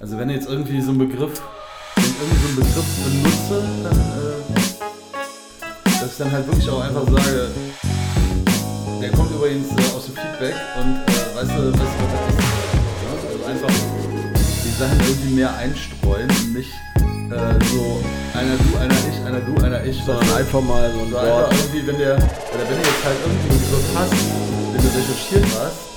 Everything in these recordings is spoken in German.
Also wenn ich jetzt irgendwie so einen Begriff, wenn ich irgendwie so einen Begriff benutze, dann, äh, dass ich dann halt wirklich auch einfach sage, der kommt übrigens äh, aus dem Feedback und äh, weißt du, weißt du, was das ist? Ja? Also einfach die Sachen irgendwie mehr einstreuen und nicht äh, so einer du, einer ich, einer du, einer ich, Sondern einfach mal so ein so einfach Wort. irgendwie, wenn der, oder wenn du jetzt halt irgendwie einen Begriff hast, wenn du recherchiert hast,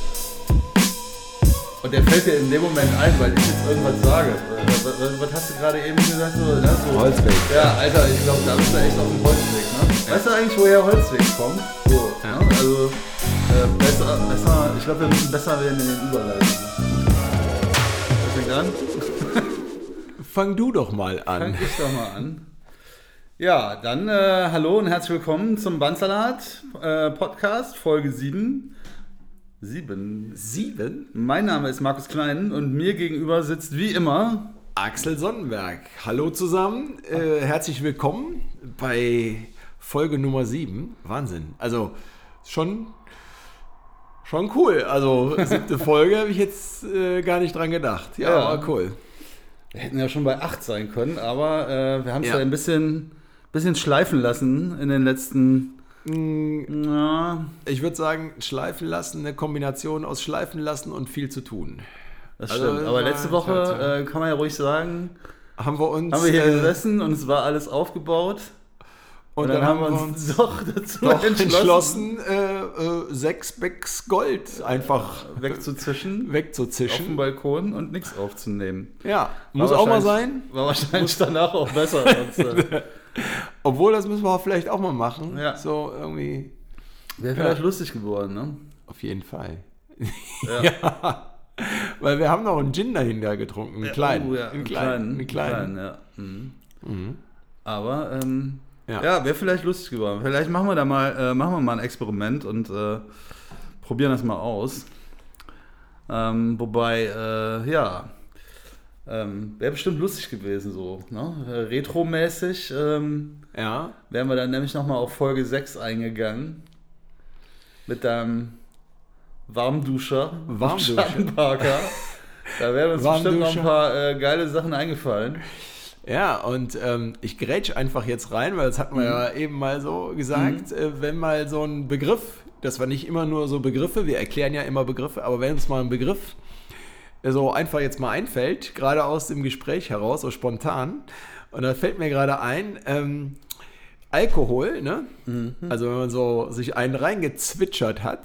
und der fällt dir in dem Moment ein, weil ich jetzt irgendwas sage. Was, was, was hast du gerade eben gesagt? So, ne? so, Holzweg. Ja, Alter, ich glaube, da bist du echt auf dem Holzweg. Ne? Weißt du eigentlich, woher Holzweg kommt? So, Ja. ne? Also, äh, besser, besser, ich glaube, wir müssen besser werden in den Überleitungen. Wer fängt an? Fang du doch mal Fang an. ich doch mal an. Ja, dann äh, hallo und herzlich willkommen zum Bandsalat äh, Podcast, Folge 7. 7. Sieben. Mein Name ist Markus Klein und mir gegenüber sitzt wie immer Axel Sonnenberg. Hallo zusammen. Äh, herzlich willkommen bei Folge Nummer sieben. Wahnsinn. Also schon, schon cool. Also siebte Folge habe ich jetzt äh, gar nicht dran gedacht. Ja, Ja. cool. Wir hätten ja schon bei 8 sein können, aber äh, wir haben es Ja. ja. ein bisschen, bisschen schleifen lassen in den letzten. Mm, Ja, Ich würde sagen, schleifen lassen, eine Kombination aus schleifen lassen und viel zu tun. das Also, stimmt. aber letzte Woche äh, kann man ja ruhig sagen, Haben wir uns haben wir hier äh, gesessen und es war alles aufgebaut. und, Und, dann, haben wir uns doch dazu doch entschlossen, entschlossen, äh, äh, sechs Becks Gold einfach wegzuzischen auf wegzuzischen. dem Balkon und nichts aufzunehmen. Ja, muss War auch mal sein. War wahrscheinlich danach auch besser. Sonst, äh, Obwohl, das müssen wir auch vielleicht auch mal machen. Ja. So irgendwie. Wäre vielleicht lustig geworden, ne? Auf jeden Fall. Ja. Weil wir haben noch einen Gin dahinter getrunken. Einen kleinen. Oh, ja, einen kleinen. Einen kleinen. ja. Mhm. Mhm. Aber ähm, Ja. ja, wäre vielleicht lustig geworden. Vielleicht machen wir da mal, äh, machen wir mal ein Experiment und äh, probieren das mal aus. Ähm, wobei, äh, ja, ähm, wäre bestimmt lustig gewesen so. Ne? Retromäßig ähm, Ja. wären wir dann nämlich nochmal auf Folge 6 eingegangen. Mit deinem Warmduscher. Warmduscher. Schattenparker. Da wären uns bestimmt noch ein paar äh, geile Sachen eingefallen. Ja, und ähm, ich grätsch einfach jetzt rein, weil das hatten wir ja eben mal so gesagt, äh, wenn mal so ein Begriff, das war nicht immer nur so Begriffe, wir erklären ja immer Begriffe, aber wenn uns mal ein Begriff so einfach jetzt mal einfällt, gerade aus dem Gespräch heraus, so spontan, und da fällt mir gerade ein, ähm, Alkohol, ne? Also wenn man so sich einen reingezwitschert hat,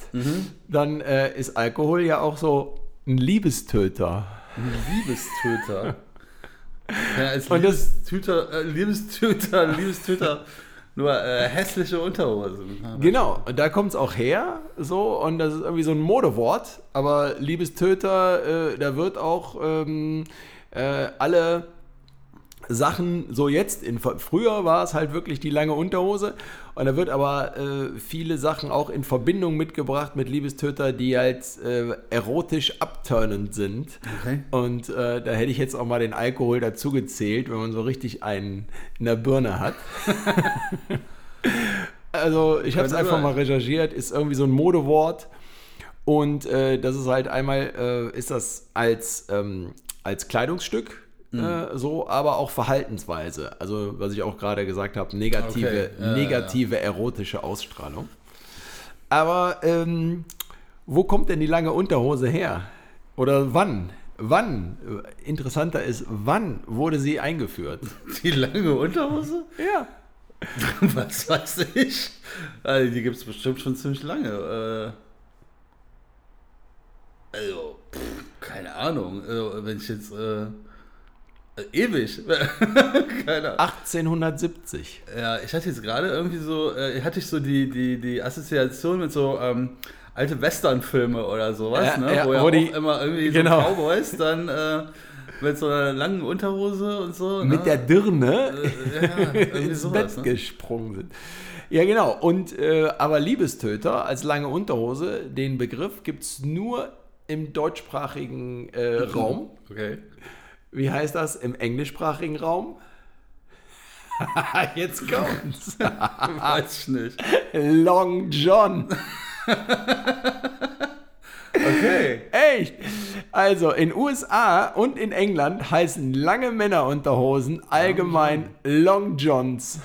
dann äh, ist Alkohol ja auch so ein Liebestöter. Liebestöter. Ja, als das- Liebestöter, äh, Liebestöter, Liebestöter, nur äh, hässliche Unterhosen. Genau, und da kommt es auch her, so, und das ist irgendwie so ein Modewort, aber Liebestöter, äh, da wird auch ähm, äh, alle Sachen, so jetzt, in, früher war es halt wirklich die lange Unterhose, und da wird aber äh, viele Sachen auch in Verbindung mitgebracht mit Liebestöter, die halt äh, erotisch abturnend sind. Okay. Und äh, da hätte ich jetzt auch mal den Alkohol dazu gezählt, wenn man so richtig einen in der Birne hat. also ich habe es einfach mal recherchiert, ist irgendwie so ein Modewort. Und äh, das ist halt einmal, äh, ist das als, ähm, als Kleidungsstück Mhm. äh, so, aber auch Verhaltensweise. Also was ich auch gerade gesagt habe, negative, Okay, negative erotische Ausstrahlung. Aber ähm, wo kommt denn die lange Unterhose her? Oder wann? Wann? Äh, Interessanter ist, wann wurde sie eingeführt? Die lange Unterhose? Ja. Was weiß ich? Also, die gibt es bestimmt schon ziemlich lange. Äh, also, pff, keine Ahnung. Also, wenn ich jetzt. Äh, äh, ewig. keine Ahnung. 1870. Ja, ich hatte jetzt gerade irgendwie so, äh, hatte ich so die, die, die Assoziation mit so ähm, alte Western-Filme oder sowas, Ja, ne? ja, wo ja wo auch die- immer irgendwie genau. so Cowboys dann äh, mit so einer langen Unterhose und so. Mit ne? der Dirne Äh, ja, ins sowas, Bett ne? gesprungen sind. Ja, genau. Und äh, aber Liebestöter als lange Unterhose, den Begriff gibt es nur im deutschsprachigen äh, Raum. Okay. Wie heißt das im englischsprachigen Raum? Jetzt kommt's. Weiß ich nicht. Long John. Okay. Echt? Also in USA und in England heißen lange Männerunterhosen allgemein Long Johns.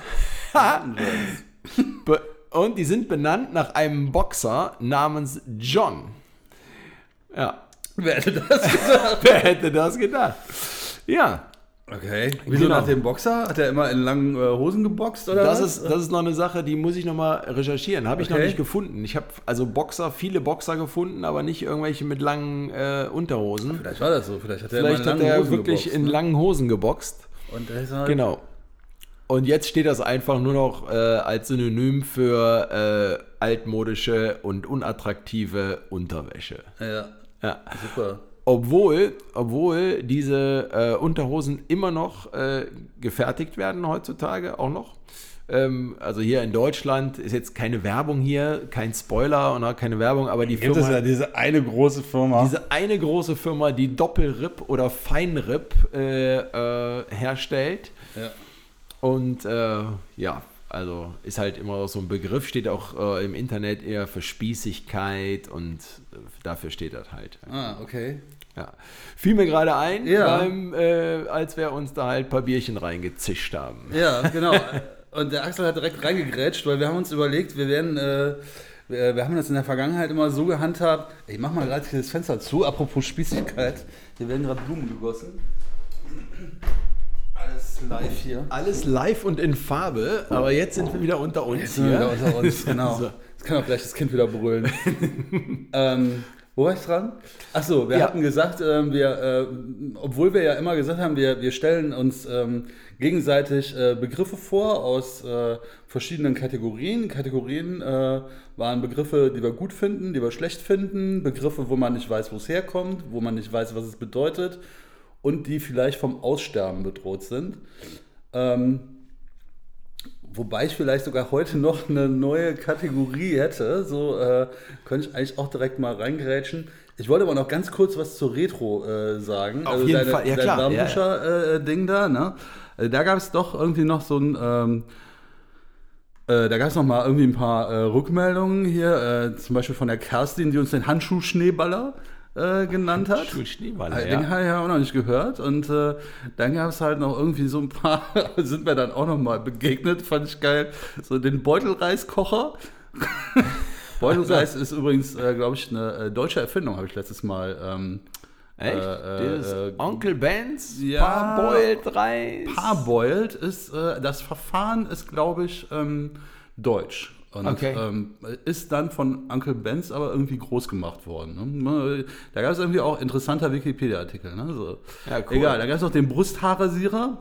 Be- und die sind benannt nach einem Boxer namens John. Ja, Wer hätte das gesagt? wer hätte das gedacht? Ja, Okay. Wieso Genau. nach dem Boxer? Hat er immer in langen äh, Hosen geboxt oder das was? ist, das ist noch eine Sache, die muss ich noch mal recherchieren. Habe ich noch Okay. nicht gefunden. Ich habe also Boxer, viele Boxer gefunden, aber nicht irgendwelche mit langen äh, Unterhosen. Vielleicht war das so. Vielleicht hat er Vielleicht hat er Hosen wirklich geboxt, in ne? langen Hosen geboxt. Und halt, Genau. Und jetzt steht das einfach nur noch äh, als Synonym für äh, altmodische und unattraktive Unterwäsche. Ja, Ja. super. Obwohl, obwohl diese äh, Unterhosen immer noch äh, gefertigt werden heutzutage, auch noch. Ähm, also hier in Deutschland ist jetzt keine Werbung hier, kein Spoiler und auch keine Werbung, aber die Gibt Firma, es ja diese eine große Firma. diese eine große Firma, die Doppelrip oder Feinrip äh, äh, herstellt. ja. Und äh, ja, also ist halt immer so ein Begriff, steht auch äh, im Internet eher für Spießigkeit und äh, dafür steht das halt. Ah, okay. Ja. Fiel mir gerade ein, Ja. beim, äh, als wir uns da halt ein paar Bierchen reingezischt haben. Ja, genau. Und der Axel hat direkt reingegrätscht, weil wir haben uns überlegt, wir werden, äh, wir, wir haben das in der Vergangenheit immer so gehandhabt. Ich mach mal gerade das Fenster zu, apropos Spießigkeit. Hier werden gerade Blumen gegossen. Alles live hier. Alles live und in Farbe, aber jetzt sind wir wieder unter uns Sind wir hier. wieder unter uns, genau. So. Jetzt kann auch gleich das Kind wieder brüllen. ähm, wo war ich dran? Achso, wir Ja. hatten gesagt, ähm, wir, äh, obwohl wir ja immer gesagt haben, wir, wir stellen uns ähm, gegenseitig äh, Begriffe vor aus äh, verschiedenen Kategorien. Kategorien äh, waren Begriffe, die wir gut finden, die wir schlecht finden, Begriffe, wo man nicht weiß, wo es herkommt, wo man nicht weiß, was es bedeutet und die vielleicht vom Aussterben bedroht sind. Ähm, Wobei ich vielleicht sogar heute noch eine neue Kategorie hätte. So äh, könnte ich eigentlich auch direkt mal reingrätschen. Ich wollte aber noch ganz kurz was zur Retro äh, sagen. Auf jeden Fall, ja, dein klar, ja, Darmbücher-Ding da, ne? Also da gab es doch irgendwie noch so ein. Ähm, äh, da gab es noch mal irgendwie ein paar äh, Rückmeldungen hier, äh, zum Beispiel von der Kerstin, die uns den Handschuh-Schneeballer äh, genannt hat. Schulschneeballer, Äh, Den ja. habe ich ja auch noch nicht gehört. Und äh, dann gab es halt noch irgendwie so ein paar, sind mir dann auch noch mal begegnet, fand ich geil. So den Beutelreiskocher. Beutelreis ist übrigens, äh, glaube ich, eine äh, deutsche Erfindung, habe ich letztes Mal. Ähm, Echt? Äh, äh, Onkel Benz, ja. Parboiled Reis. Parboiled ist, äh, das Verfahren ist, glaube ich, ähm, deutsch. Und Okay. ähm, ist dann von Uncle Benz aber irgendwie groß gemacht worden. Ne? Da gab es irgendwie auch interessanter Wikipedia-Artikel. Ne? So. Ja, cool. Egal, da gab es noch den Brusthaarrasierer,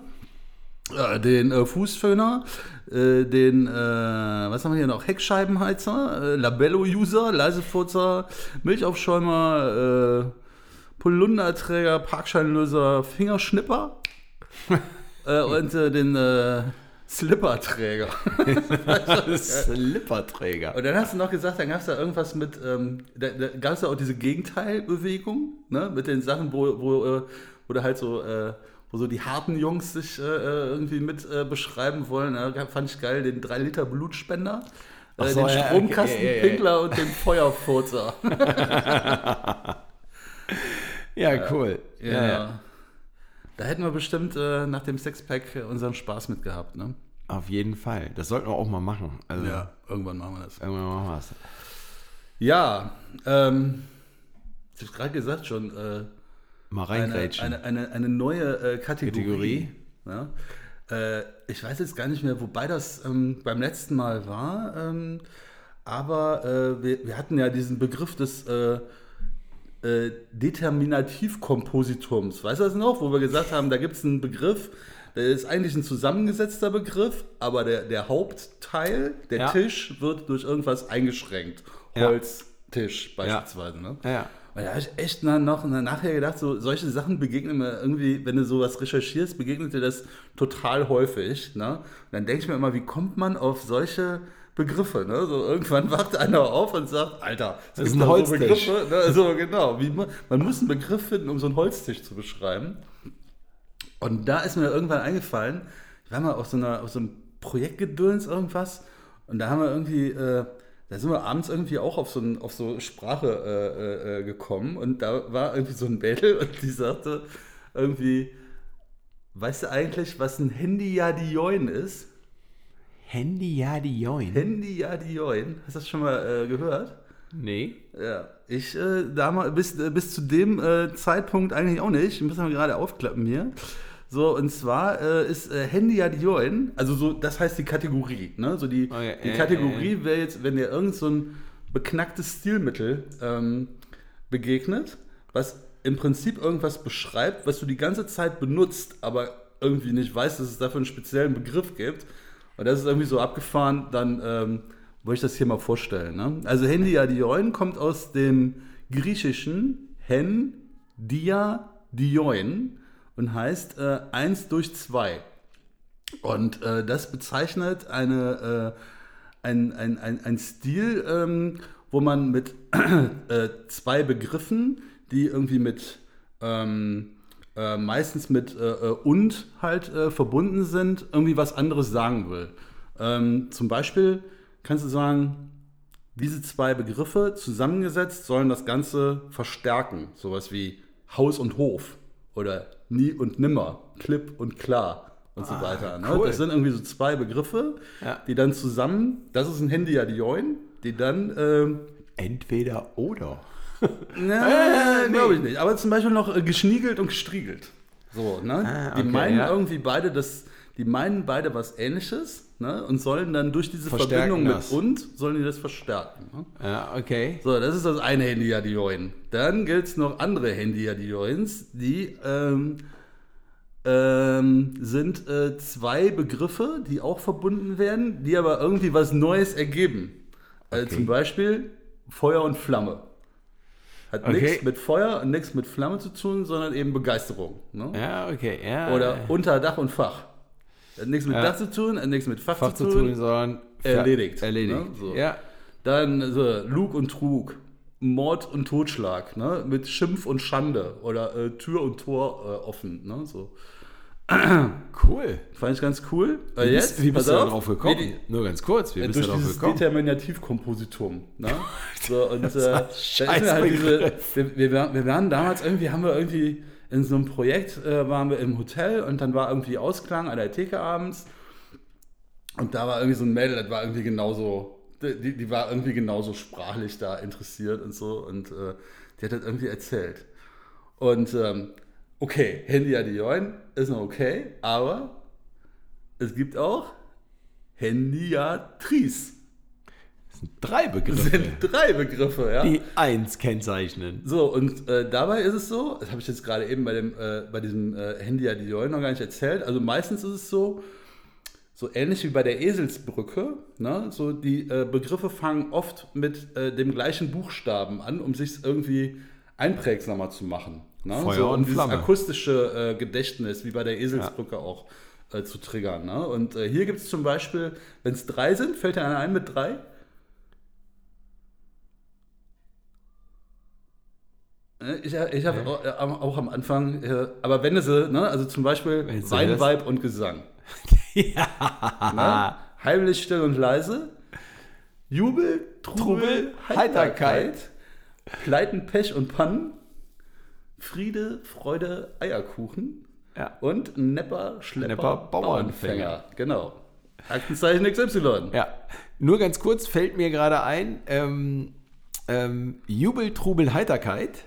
äh, den äh, Fußföhner, äh, den, äh, was haben wir hier noch, Heckscheibenheizer, äh, Labello-User, Leisefurzer, Milchaufschäumer, äh, Polunderträger, Parkscheinlöser, Fingerschnipper und den äh, Slipperträger. Slipperträger. Und dann hast du noch gesagt, dann gab es da irgendwas mit, ähm, da, da gab es ja auch diese Gegenteilbewegung, ne? mit den Sachen, wo, wo, äh, wo du halt so, äh, wo so die harten Jungs sich äh, äh, irgendwie mit äh, beschreiben wollen. Da fand ich geil, den 3 Liter Blutspender, Ach äh, so, den ja, Stromkastenpinkler ja, ja, und den Feuerfurzer. Ja, cool. Ja, ja. Da hätten wir bestimmt äh, nach dem Sixpack äh, unseren Spaß mit gehabt, ne? Auf jeden Fall. Das sollten wir auch mal machen. Also, irgendwann machen wir das. Irgendwann machen wir es. Ja, ähm, ich habe gerade gesagt schon, äh, Mal eine, reingrätschen. eine, eine, eine neue äh, Kategorie. Kategorie. Ja? Äh, ich weiß jetzt gar nicht mehr, wobei das ähm, beim letzten Mal war, ähm, aber äh, wir, wir hatten ja diesen Begriff des äh, Determinativkompositums. Weißt du das noch? Wo wir gesagt haben, da gibt es einen Begriff, der ist eigentlich ein zusammengesetzter Begriff, aber der, der Hauptteil, der Ja. Tisch, wird durch irgendwas eingeschränkt. Ja. Holztisch beispielsweise. Ne? Ja, ja. Und da habe ich echt noch na- nachher gedacht, so solche Sachen begegnen mir irgendwie, wenn du sowas recherchierst, begegnet dir das total häufig. Ne? Und dann denke ich mir immer, wie kommt man auf solche Begriffe? Ne? So irgendwann wacht einer auf und sagt, Alter, Das ist ein Holztisch. So Begriffe, ne? So genau. Wie, man, muss einen Begriff finden, um so einen Holztisch zu beschreiben. Und da ist mir irgendwann eingefallen, ich war mal auf so, einer, auf so einem Projektgedöns irgendwas und da haben wir irgendwie, äh, da sind wir abends irgendwie auch auf so, ein, auf so Sprache äh, äh, gekommen und da war irgendwie so ein Mädel und die sagte irgendwie, weißt du eigentlich, was ein Handy-Jadioin ist? Handy-Jadioin? Handy-Jadioin, hast du das schon mal äh, gehört? Nee. Ja, ich äh, damals, bis, äh, bis zu dem äh, Zeitpunkt eigentlich auch nicht. Müssen wir gerade aufklappen hier. So, und zwar äh, ist äh, Handy ja Join, also so, das heißt die Kategorie. Ne? So die, Oh ja, die äh, Kategorie wäre jetzt, wenn dir irgend so ein beknacktes Stilmittel ähm, begegnet, was im Prinzip irgendwas beschreibt, was du die ganze Zeit benutzt, aber irgendwie nicht weißt, dass es dafür einen speziellen Begriff gibt. Und das ist irgendwie so abgefahren, dann ähm, wollte ich das hier mal vorstellen. Ne? Also Dioin kommt aus dem griechischen Hen, Dia, Dioin und heißt äh, 1 durch 2. Und äh, das bezeichnet eine, äh, ein, ein, ein, ein Stil, ähm, wo man mit äh, zwei Begriffen, die irgendwie mit ähm, äh, meistens mit äh, äh, und halt äh, verbunden sind, irgendwie was anderes sagen will. Ähm, zum Beispiel kannst du sagen, diese zwei Begriffe zusammengesetzt sollen das Ganze verstärken. Sowas wie Haus und Hof oder nie und nimmer, klipp und klar und so weiter. Ne? cool. Das sind irgendwie so zwei Begriffe, Ja. die dann zusammen, das ist ein Handy ja die Join, die dann ähm, Entweder oder. Na, nee. glaube ich nicht. Aber zum Beispiel noch äh, geschniegelt und gestriegelt. So, ne? Ah, die okay, meinen ja. irgendwie beide das, die meinen beide was ähnliches, ne? Und sollen dann durch diese Verstärken Verbindung mit das. und, sollen die das verstärken. Ne? Ja, okay. So, das ist das eine Handy-Adioin. Dann gilt es noch andere Handy-Adioins, die ähm, ähm, sind äh, zwei Begriffe, die auch verbunden werden, die aber irgendwie was Neues ergeben. Äh, Okay. zum Beispiel Feuer und Flamme. Hat Okay. nichts mit Feuer und nichts mit Flamme zu tun, sondern eben Begeisterung. Ne? Ja, okay. Ja, Oder unter Dach und Fach. Hat nichts mit Ja. Dach zu tun, hat nichts mit Fach, Fach zu zu tun. tun, sondern Erledigt, Erledigt. ne? So. Ja. Dann so, Lug und Trug, Mord und Totschlag, ne? mit Schimpf und Schande oder äh, Tür und Tor äh, offen. Ne? So. Cool. Fand ich ganz cool. Äh, Wie bist, wie bist du da auf, drauf gekommen? wie Nur ganz kurz, wie die- bist du durch da drauf dieses gekommen? Determinativkompositum. Ne? So, und äh, Das da ein ist mir halt diese, wir, wir, waren- wir waren damals irgendwie, haben wir irgendwie in so einem Projekt, äh, waren wir im Hotel und dann war irgendwie Ausklang an der Theke abends und da war irgendwie so ein Mädel, das war irgendwie genauso, die, die war irgendwie genauso sprachlich da interessiert und so und äh, die hat das irgendwie erzählt. Und ähm, okay, Handy Adioin ist noch okay, aber es gibt auch Handyatris. Das sind drei Das Begriffe, sind drei Begriffe, ja. die eins kennzeichnen. So, und äh, dabei ist es so, das habe ich jetzt gerade eben bei, dem, äh, bei diesem äh, Handy Adioin noch gar nicht erzählt, also meistens ist es so, so ähnlich wie bei der Eselsbrücke, ne? so die äh, Begriffe fangen oft mit äh, dem gleichen Buchstaben an, um sich irgendwie einprägsamer zu machen. Ne? Feuer so, um und dieses Flamme. akustische äh, Gedächtnis, wie bei der Eselsbrücke auch, äh, zu triggern. Ne? Und äh, hier gibt es zum Beispiel, wenn es drei sind, fällt dir einer ein mit drei? Äh, Ich, ich habe auch, äh, auch am Anfang, äh, aber wenn sie, ne, also zum Beispiel Wenn sie Wein, das- Weib und Gesang. ja. Ne? Heimlich, still und leise. Jubel, Trubel, Trubel, Heiterkeit. Pleiten, Pech und Pannen. Friede, Freude, Eierkuchen. Ja. Und Nepper, Schlepper, Nepper, Bauernfänger. Bauernfänger. Genau. Aktenzeichen XY. ja. Nur ganz kurz fällt mir gerade ein, ähm, ähm, Jubel, Trubel, Heiterkeit.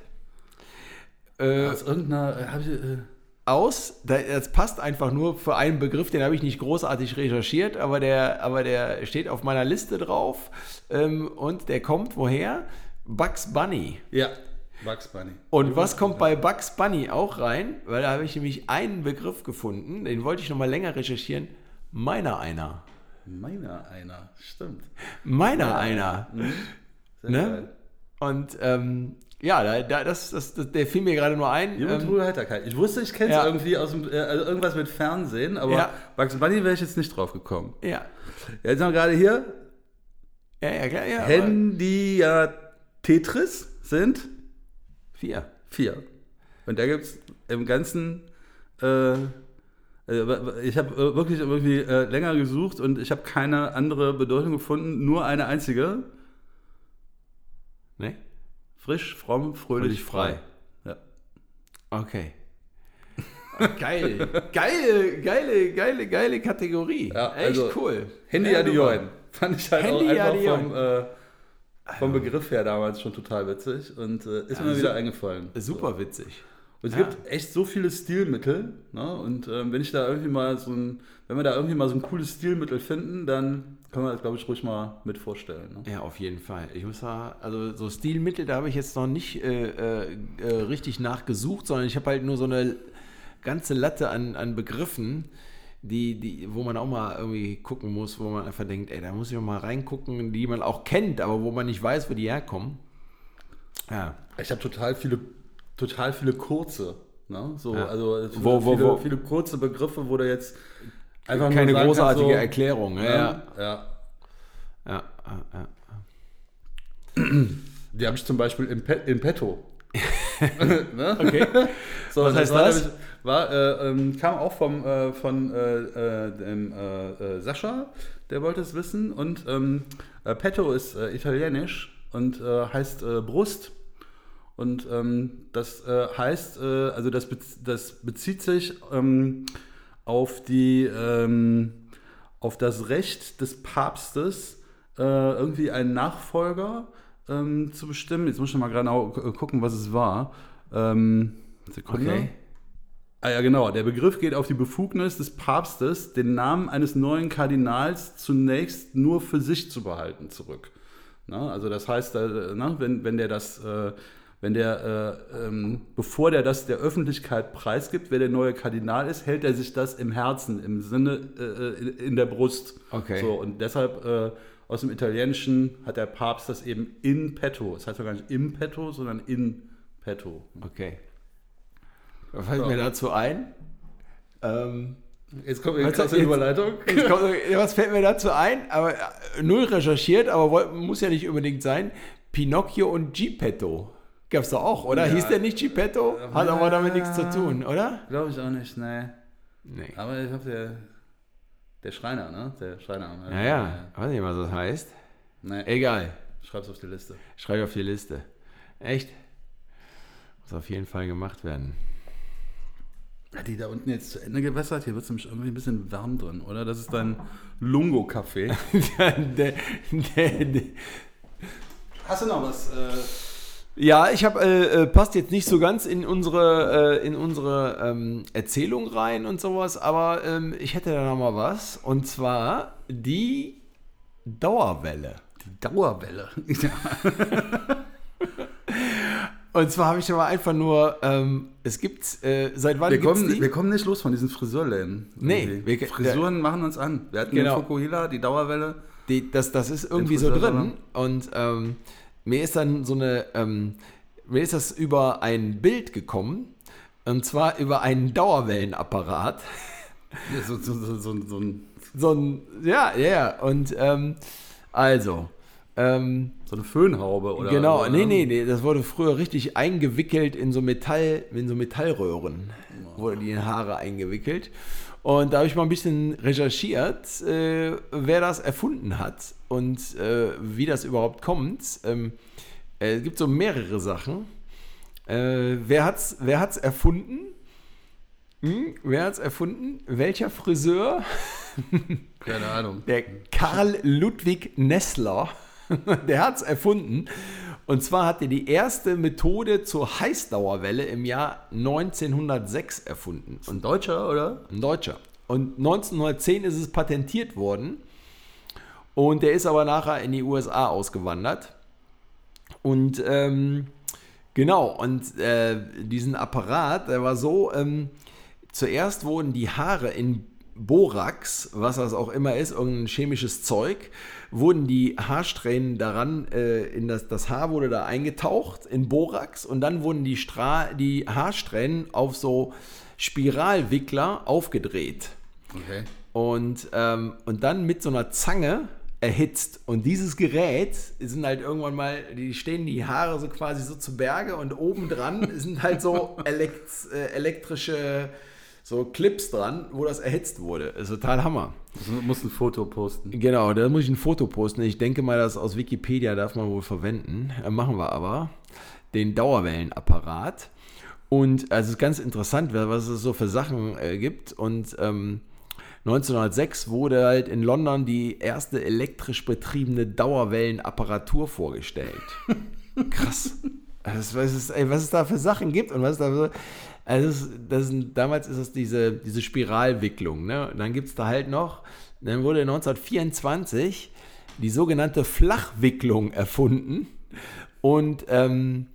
Äh, Aus irgendeiner, äh, ich, äh, aus. Da- Das passt einfach nur für einen Begriff, den habe ich nicht großartig recherchiert, aber der, aber der steht auf meiner Liste drauf. Ähm, und der kommt woher? Bugs Bunny. ja, Bugs Bunny. Und was kommt bei Bugs Bunny auch rein? Weil da habe ich nämlich einen Begriff gefunden, den wollte ich noch mal länger recherchieren. Meiner einer. Meiner einer, stimmt. Meiner einer. Sehr Ne? geil. Und ähm, ja, da, da, das, das, das, der fiel mir gerade nur ein. Jubel, Ähm, Heiterkeit. Ich wusste, ich kenne es ja. irgendwie aus dem, äh, also irgendwas mit Fernsehen, aber Ja. Bugs Bunny wäre ich jetzt nicht drauf gekommen. ja. Ja, Jetzt haben wir gerade hier ja, ja, klar, ja. Handy ja Tetris sind Vier. vier. Und da gibt es im Ganzen, äh, äh, ich habe äh, wirklich irgendwie äh, länger gesucht und ich habe keine andere Bedeutung gefunden, nur eine einzige. Ne? Frisch, fromm, fröhlich, Fröhlich, frei. frei. Ja. Okay. Geil. geile, geile, geile, geile Kategorie. Ja, Echt also, cool. Handy Ja, Adioin. Fand ich halt Handy auch einfach vom, äh, vom Begriff her damals schon total witzig und äh, ist mir Also, wieder eingefallen. Super witzig. Und es Ja. gibt echt so viele Stilmittel. Ne? Und ähm, wenn ich da irgendwie mal so ein, wenn wir da irgendwie mal so ein cooles Stilmittel finden, dann können wir das, glaube ich, ruhig mal mit vorstellen. Ne? Ja, auf jeden Fall. Ich muss sagen, also so Stilmittel, da habe ich jetzt noch nicht äh, äh, äh, richtig nachgesucht, sondern ich habe halt nur so eine ganze Latte an, an Begriffen, die, die, wo man auch mal irgendwie gucken muss, wo man einfach denkt, ey, da muss ich mal reingucken, die man auch kennt, aber wo man nicht weiß, wo die herkommen. Ja. Ich habe total viele, total viele kurze. Ne? So, Ja. Also viele, Wo- wo- viele, wo- viele kurze Begriffe, wo du jetzt einfach Keine sagen kannst, großartige so, Erklärung. Ja, ne? ja. ja. ja, ja, ja. Die habe ich zum Beispiel im, Pe in petto. Ne? Okay. So, Was heißt war, das? War, äh, ähm, kam auch vom, äh, von äh, äh, dem äh, äh, Sascha, der wollte es wissen. Und ähm, äh, Petto ist äh, italienisch und äh, heißt äh, Brust. Und ähm, das äh, heißt, äh, also das, bez das bezieht sich ähm, auf die ähm, auf das Recht des Papstes, äh, irgendwie einen Nachfolger ähm, zu bestimmen. Jetzt muss ich noch mal genau gu- gucken, was es war. Ähm, Sekunde. Okay. Ah ja, genau. Der Begriff geht auf die Befugnis des Papstes, den Namen eines neuen Kardinals zunächst nur für sich zu behalten, zurück. Na, also das heißt, äh, na, wenn, wenn der das, äh, wenn der, äh, ähm, bevor der das der Öffentlichkeit preisgibt, wer der neue Kardinal ist, hält er sich das im Herzen, im Sinne äh, in, in der Brust. Okay. So, und deshalb äh, aus dem Italienischen hat der Papst das eben in petto. Das heißt ja gar nicht im petto, sondern in petto. Okay. Was fällt Ja. mir dazu ein? Ähm, Jetzt kommt eine krasse Überleitung. Jetzt kommt, was fällt mir dazu ein? Aber äh, null recherchiert, aber muss ja nicht unbedingt sein. Pinocchio und Geppetto. Gab's doch auch, oder? Ja. Hieß der nicht Geppetto? Hat aber damit nichts zu tun, oder? Glaube ich auch nicht, ne. Nee. Aber ich glaube, der, der Schreiner, ne? Der Schreiner. Ja, ja. Weiß nicht, was das heißt. Ne, Egal. schreib's auf die Liste. Schreib auf die Liste. Echt? Muss auf jeden Fall gemacht werden. Hat die da unten jetzt zu Ende gewässert? Hier wird es nämlich irgendwie ein bisschen warm drin, oder? Das ist dein Lungo-Kaffee. Hast du noch was? Äh, Ja, ich habe äh, äh, passt jetzt nicht so ganz in unsere äh, in unsere ähm, Erzählung rein und sowas, aber ähm, ich hätte da noch mal was und zwar die Dauerwelle. die Dauerwelle. Und zwar habe ich aber einfach nur, ähm, es gibt äh, seit wann wir, gibt's kommen, die? wir kommen nicht los von diesen Friseurläden. Nee, wir- Frisuren machen uns an. Wir hatten Genau. den Fukuhila, die Dauerwelle. Die, das, das ist irgendwie so drin. Und ähm, mir ist dann so eine, ähm, mir ist das über ein Bild gekommen. Und zwar über einen Dauerwellenapparat. Ja, so, so, so, so, so ein, So ein, ja, ja, ja. Und ähm, also, ähm, so eine Föhnhaube oder genau, oder? nee, nee, nee, das wurde früher richtig eingewickelt in so Metall, in so Metallröhren. Wurde die in Haare eingewickelt. Und da habe ich mal ein bisschen recherchiert, äh, wer das erfunden hat und äh, wie das überhaupt kommt. Ähm, äh, es gibt so mehrere Sachen. Äh, wer hat's, wer hat's erfunden? Hm? Wer hat's erfunden? Welcher Friseur? Keine Ahnung. Der Karl Ludwig Nessler, der hat es erfunden. Und zwar hat er die erste Methode zur Heißdauerwelle im Jahr 1906 erfunden. Ein Deutscher, oder? Ein Deutscher. Und 1910 ist es patentiert worden. Und der ist aber nachher in die USA ausgewandert. Und ähm, genau, und äh, diesen Apparat, der war so, ähm, zuerst wurden die Haare in Borax, was das auch immer ist, irgendein chemisches Zeug, wurden die Haarsträhnen daran, äh, in das, das Haar wurde da eingetaucht in Borax und dann wurden die, Stra die Haarsträhnen auf so Spiralwickler aufgedreht. Okay. Und, ähm, und dann mit so einer Zange erhitzt. Und dieses Gerät sind halt irgendwann mal, die stehen die Haare so quasi so zu Berge und obendran sind halt so elekt, äh, elektrische so Clips dran, wo das erhitzt wurde. Das ist total Hammer. Du musst ein Foto posten. Genau, da muss ich ein Foto posten. Ich denke mal, das aus Wikipedia darf man wohl verwenden. Äh, machen wir aber. Den Dauerwellenapparat. Und also es ist ganz interessant, was es so für Sachen äh, gibt. Und ähm, 1906 wurde halt in London die erste elektrisch betriebene Dauerwellenapparatur vorgestellt. Krass. Also, was, ist, ey, was es da für Sachen gibt und was es da für, also das, das sind, damals ist es diese, diese Spiralwicklung. Ne? Und dann gibt es da halt noch, dann wurde 1924 die sogenannte Flachwicklung erfunden. Und ähm,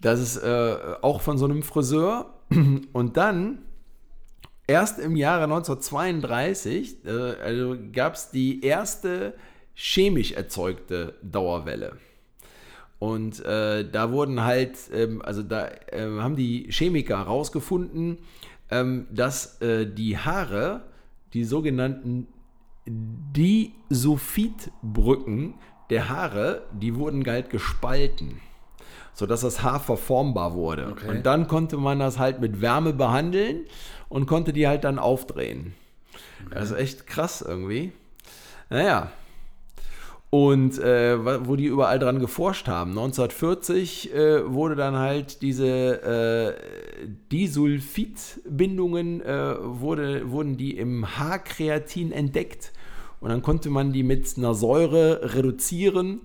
das ist äh, auch von so einem Friseur. Und dann, erst im Jahre 1932, äh, also gab es die erste chemisch erzeugte Dauerwelle. Und äh, da wurden halt, ähm, also da äh, haben die Chemiker herausgefunden, ähm, dass äh, die Haare, die sogenannten Disulfidbrücken der Haare, die wurden halt gespalten, sodass das Haar verformbar wurde. Okay. Und dann konnte man das halt mit Wärme behandeln und konnte die halt dann aufdrehen. Okay. Das ist echt krass irgendwie. Naja, und äh, wo die überall dran geforscht haben. 1940 äh, wurde dann halt diese äh, Disulfidbindungen, äh, wurde, wurden die im Haarkreatin entdeckt. Und dann konnte man die mit einer Säure reduzieren.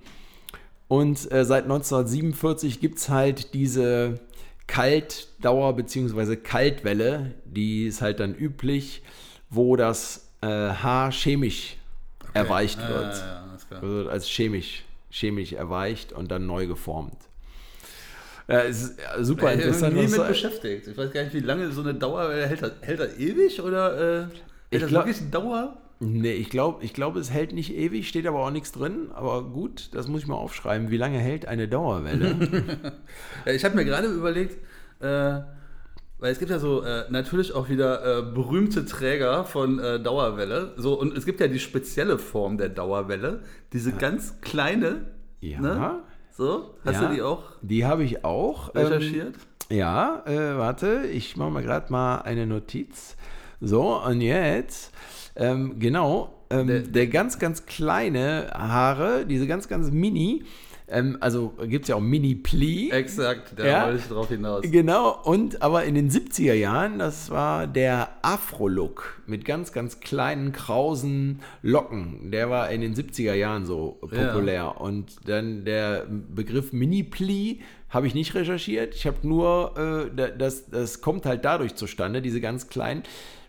Und äh, seit 1947 gibt es halt diese Kaltdauer bzw. Kaltwelle, die ist halt dann üblich, wo das äh, Haar chemisch okay. erweicht wird. Ja, ja, klar. Wird als chemisch, chemisch erweicht und dann neu geformt. Ja, es ist super ich interessant. Ich bin nie mit beschäftigt. Ich weiß gar nicht, wie lange so eine Dauer hält. Das, hält das ewig oder äh, hält ich das glaub, wirklich eine Dauer? Nee, ich glaube, ich glaub, es hält nicht ewig, steht aber auch nichts drin. Aber gut, das muss ich mal aufschreiben. Wie lange hält eine Dauerwelle? ja, ich habe mir gerade überlegt, äh, weil es gibt ja so äh, natürlich auch wieder äh, berühmte Träger von äh, Dauerwelle. So, und es gibt ja die spezielle Form der Dauerwelle, diese ja. ganz kleine. Ja. Ne? So, hast ja, du die auch? Die habe ich auch. Recherchiert? Ähm, ja, äh, warte, ich mache mal gerade mal eine Notiz. So, und jetzt, ähm, genau, ähm, der, der ganz, ganz kleine Haare, diese ganz, ganz mini, ähm, also gibt es ja auch Mini-Pli. Exakt, da ja, wollte ich drauf hinaus. Genau, und aber in den 70er Jahren, das war der Afro-Look mit ganz, ganz kleinen, krausen Locken. Der war in den 70er Jahren so populär. Ja. Und dann der Begriff Mini-Pli habe ich nicht recherchiert. Ich habe nur, äh, das, das kommt halt dadurch zustande, diese ganz kleinen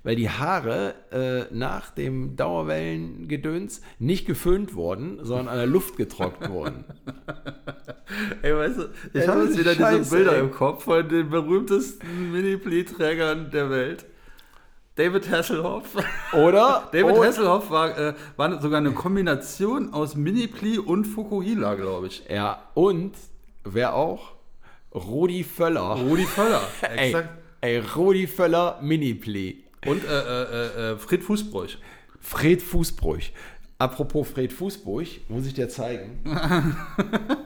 weil die Haare äh, nach dem Dauerwellengedöns nicht geföhnt wurden, sondern an der Luft getrocknet wurden. Ey, weißt du, ich habe jetzt wieder Scheiße, diese Bilder ey. im Kopf von den berühmtesten Mini-Plee-Trägern der Welt. David Hasselhoff. Oder? David oder, Hasselhoff war, äh, war sogar eine Kombination aus Mini-Plee und Fukuhila, glaube ich. Ja, und wer auch? Rudi Völler. Rudi Völler, exakt. Ey, ey Rudi Völler Mini-Plee. Und äh, äh, äh, Fred Fußbräuch. Fred Fußbräuch. Apropos Fred Fußbräuch, muss ich dir zeigen.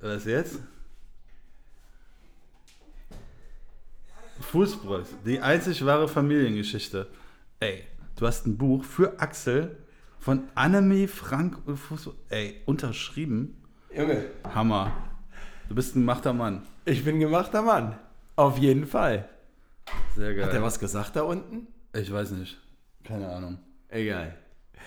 Was jetzt? Fußbräuch, die einzig wahre Familiengeschichte. Ey, du hast ein Buch für Axel von Annemie Frank Fußbräuch. Ey, unterschrieben. Junge. Hammer. Du bist ein gemachter Mann. Ich bin ein gemachter Mann. Auf jeden Fall. Sehr geil. Hat er was gesagt da unten? Ich weiß nicht. Keine Ahnung. Egal.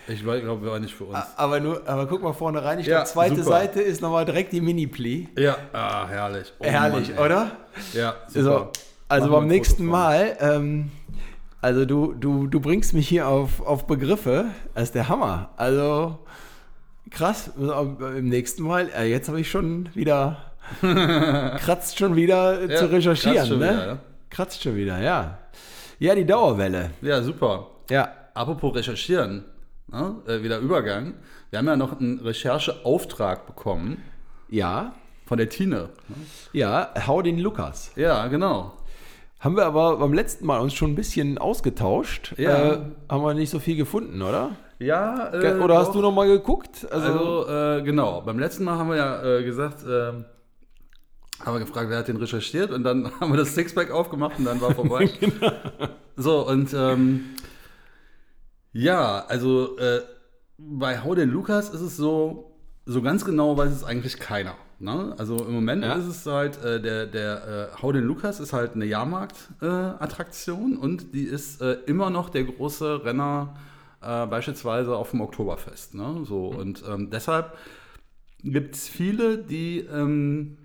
Ich glaube, wir waren nicht für uns. Aber, nur, aber guck mal vorne rein. Ich ja, glaube, zweite super. Seite ist nochmal direkt die Mini-Plee. Ja, ah, herrlich. Oh, herrlich, Mann, oder? Ja, super. So, also Machen beim nächsten Mal, ähm, also du, du, du bringst mich hier auf, auf Begriffe. Das ist der Hammer. Also krass. Im nächsten Mal, äh, jetzt habe ich schon wieder, kratzt schon wieder ja, zu recherchieren. Ne? Wieder, ja. Kratzt schon wieder, ja. Ja, die Dauerwelle. Ja, super. Ja. Apropos recherchieren, ne? äh, wieder Übergang. Wir haben ja noch einen Rechercheauftrag bekommen. Ja. Von der Tine. Ne? Ja, hau den Lukas. Ja, genau. Haben wir aber beim letzten Mal uns schon ein bisschen ausgetauscht. Ja. Äh, haben wir nicht so viel gefunden, oder? Ja. Äh, oder hast doch. du noch mal geguckt? Also, also äh, genau. Beim letzten Mal haben wir ja äh, gesagt, haben wir gefragt, wer hat den recherchiert und dann haben wir das Sixpack aufgemacht und dann war vorbei. genau. So, und ähm, ja, also äh, bei Hau den Lukas ist es so, so ganz genau weiß es eigentlich keiner. Ne? Also im Moment Ja. ist es halt, äh, der, der äh, Hau den Lukas ist halt eine Jahrmarkt-Attraktion äh, und die ist äh, immer noch der große Renner äh, beispielsweise auf dem Oktoberfest. Ne? So, und ähm, deshalb gibt es viele, die ähm,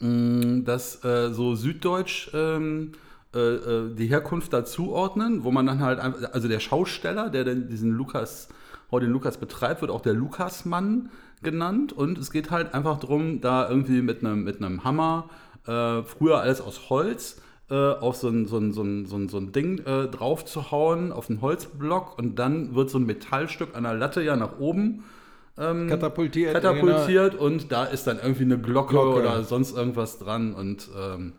mh, das äh, so süddeutsch ähm, äh, äh, die Herkunft dazuordnen, wo man dann halt einfach, also der Schausteller, der denn diesen Lukas, heute den Lukas betreibt, wird auch der Lukasmann genannt. Und es geht halt einfach darum, da irgendwie mit einem mit Hammer, äh, früher alles aus Holz, äh, auf so ein, so ein, so ein, so ein, so ein Ding äh, drauf zu hauen, auf einen Holzblock. Und dann wird so ein Metallstück an der Latte ja nach oben Katapultiert. katapultiert und da ist dann irgendwie eine Glocke, Glocke. oder sonst irgendwas dran und ähm,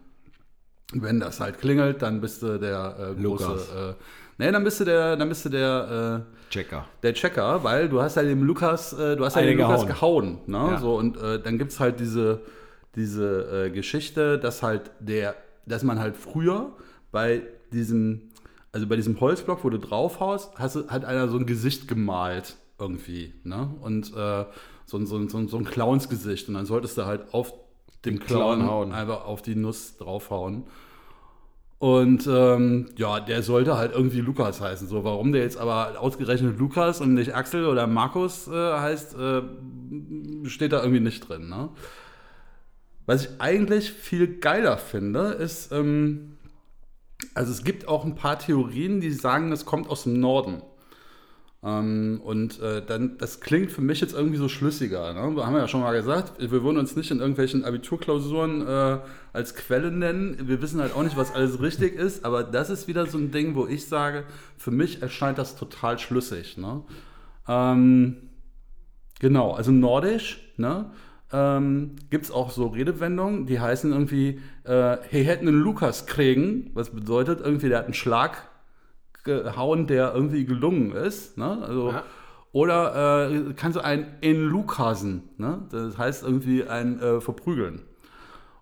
wenn das halt klingelt, dann bist du der äh, große, Lukas. äh, nee, dann bist du der, dann bist du der, äh, Checker. der Checker, weil du hast ja dem Lukas, äh, du hast ja den Lukas gehauen. gehauen, ne? Ja. So und äh, dann gibt's halt diese diese äh, Geschichte, dass halt der, dass man halt früher bei diesem, also bei diesem Holzblock, wo du draufhaust, hast hat einer so ein Gesicht gemalt irgendwie, ne? Und äh, so, ein- so, so, so ein Clownsgesicht und dann solltest du halt auf dem Clown Clown hauen. einfach auf die Nuss draufhauen. Und ähm, ja, der sollte halt irgendwie Lukas heißen. So, warum der jetzt aber ausgerechnet Lukas und nicht Axel oder Markus äh, heißt, äh, steht da irgendwie nicht drin. Ne? Was ich eigentlich viel geiler finde, ist, ähm, also es gibt auch ein paar Theorien, die sagen, das kommt aus dem Norden. Ähm, und äh, dann, das klingt für mich jetzt irgendwie so schlüssiger. Ne? Wir haben ja schon mal gesagt, wir würden uns nicht in irgendwelchen Abiturklausuren äh, als Quelle nennen. Wir wissen halt auch nicht, was alles richtig ist, aber das ist wieder so ein Ding, wo ich sage, für mich erscheint das total schlüssig. Ne? Ähm, genau, also nordisch, ne? Ähm, gibt es auch so Redewendungen, die heißen irgendwie, äh, hey, hätten einen Lukas kriegen, was bedeutet irgendwie, der hat einen Schlag gehauen, der irgendwie gelungen ist. Ne? Also, Ja. Oder äh, kannst du einen in Lukasen, ne? das heißt irgendwie ein äh, Verprügeln.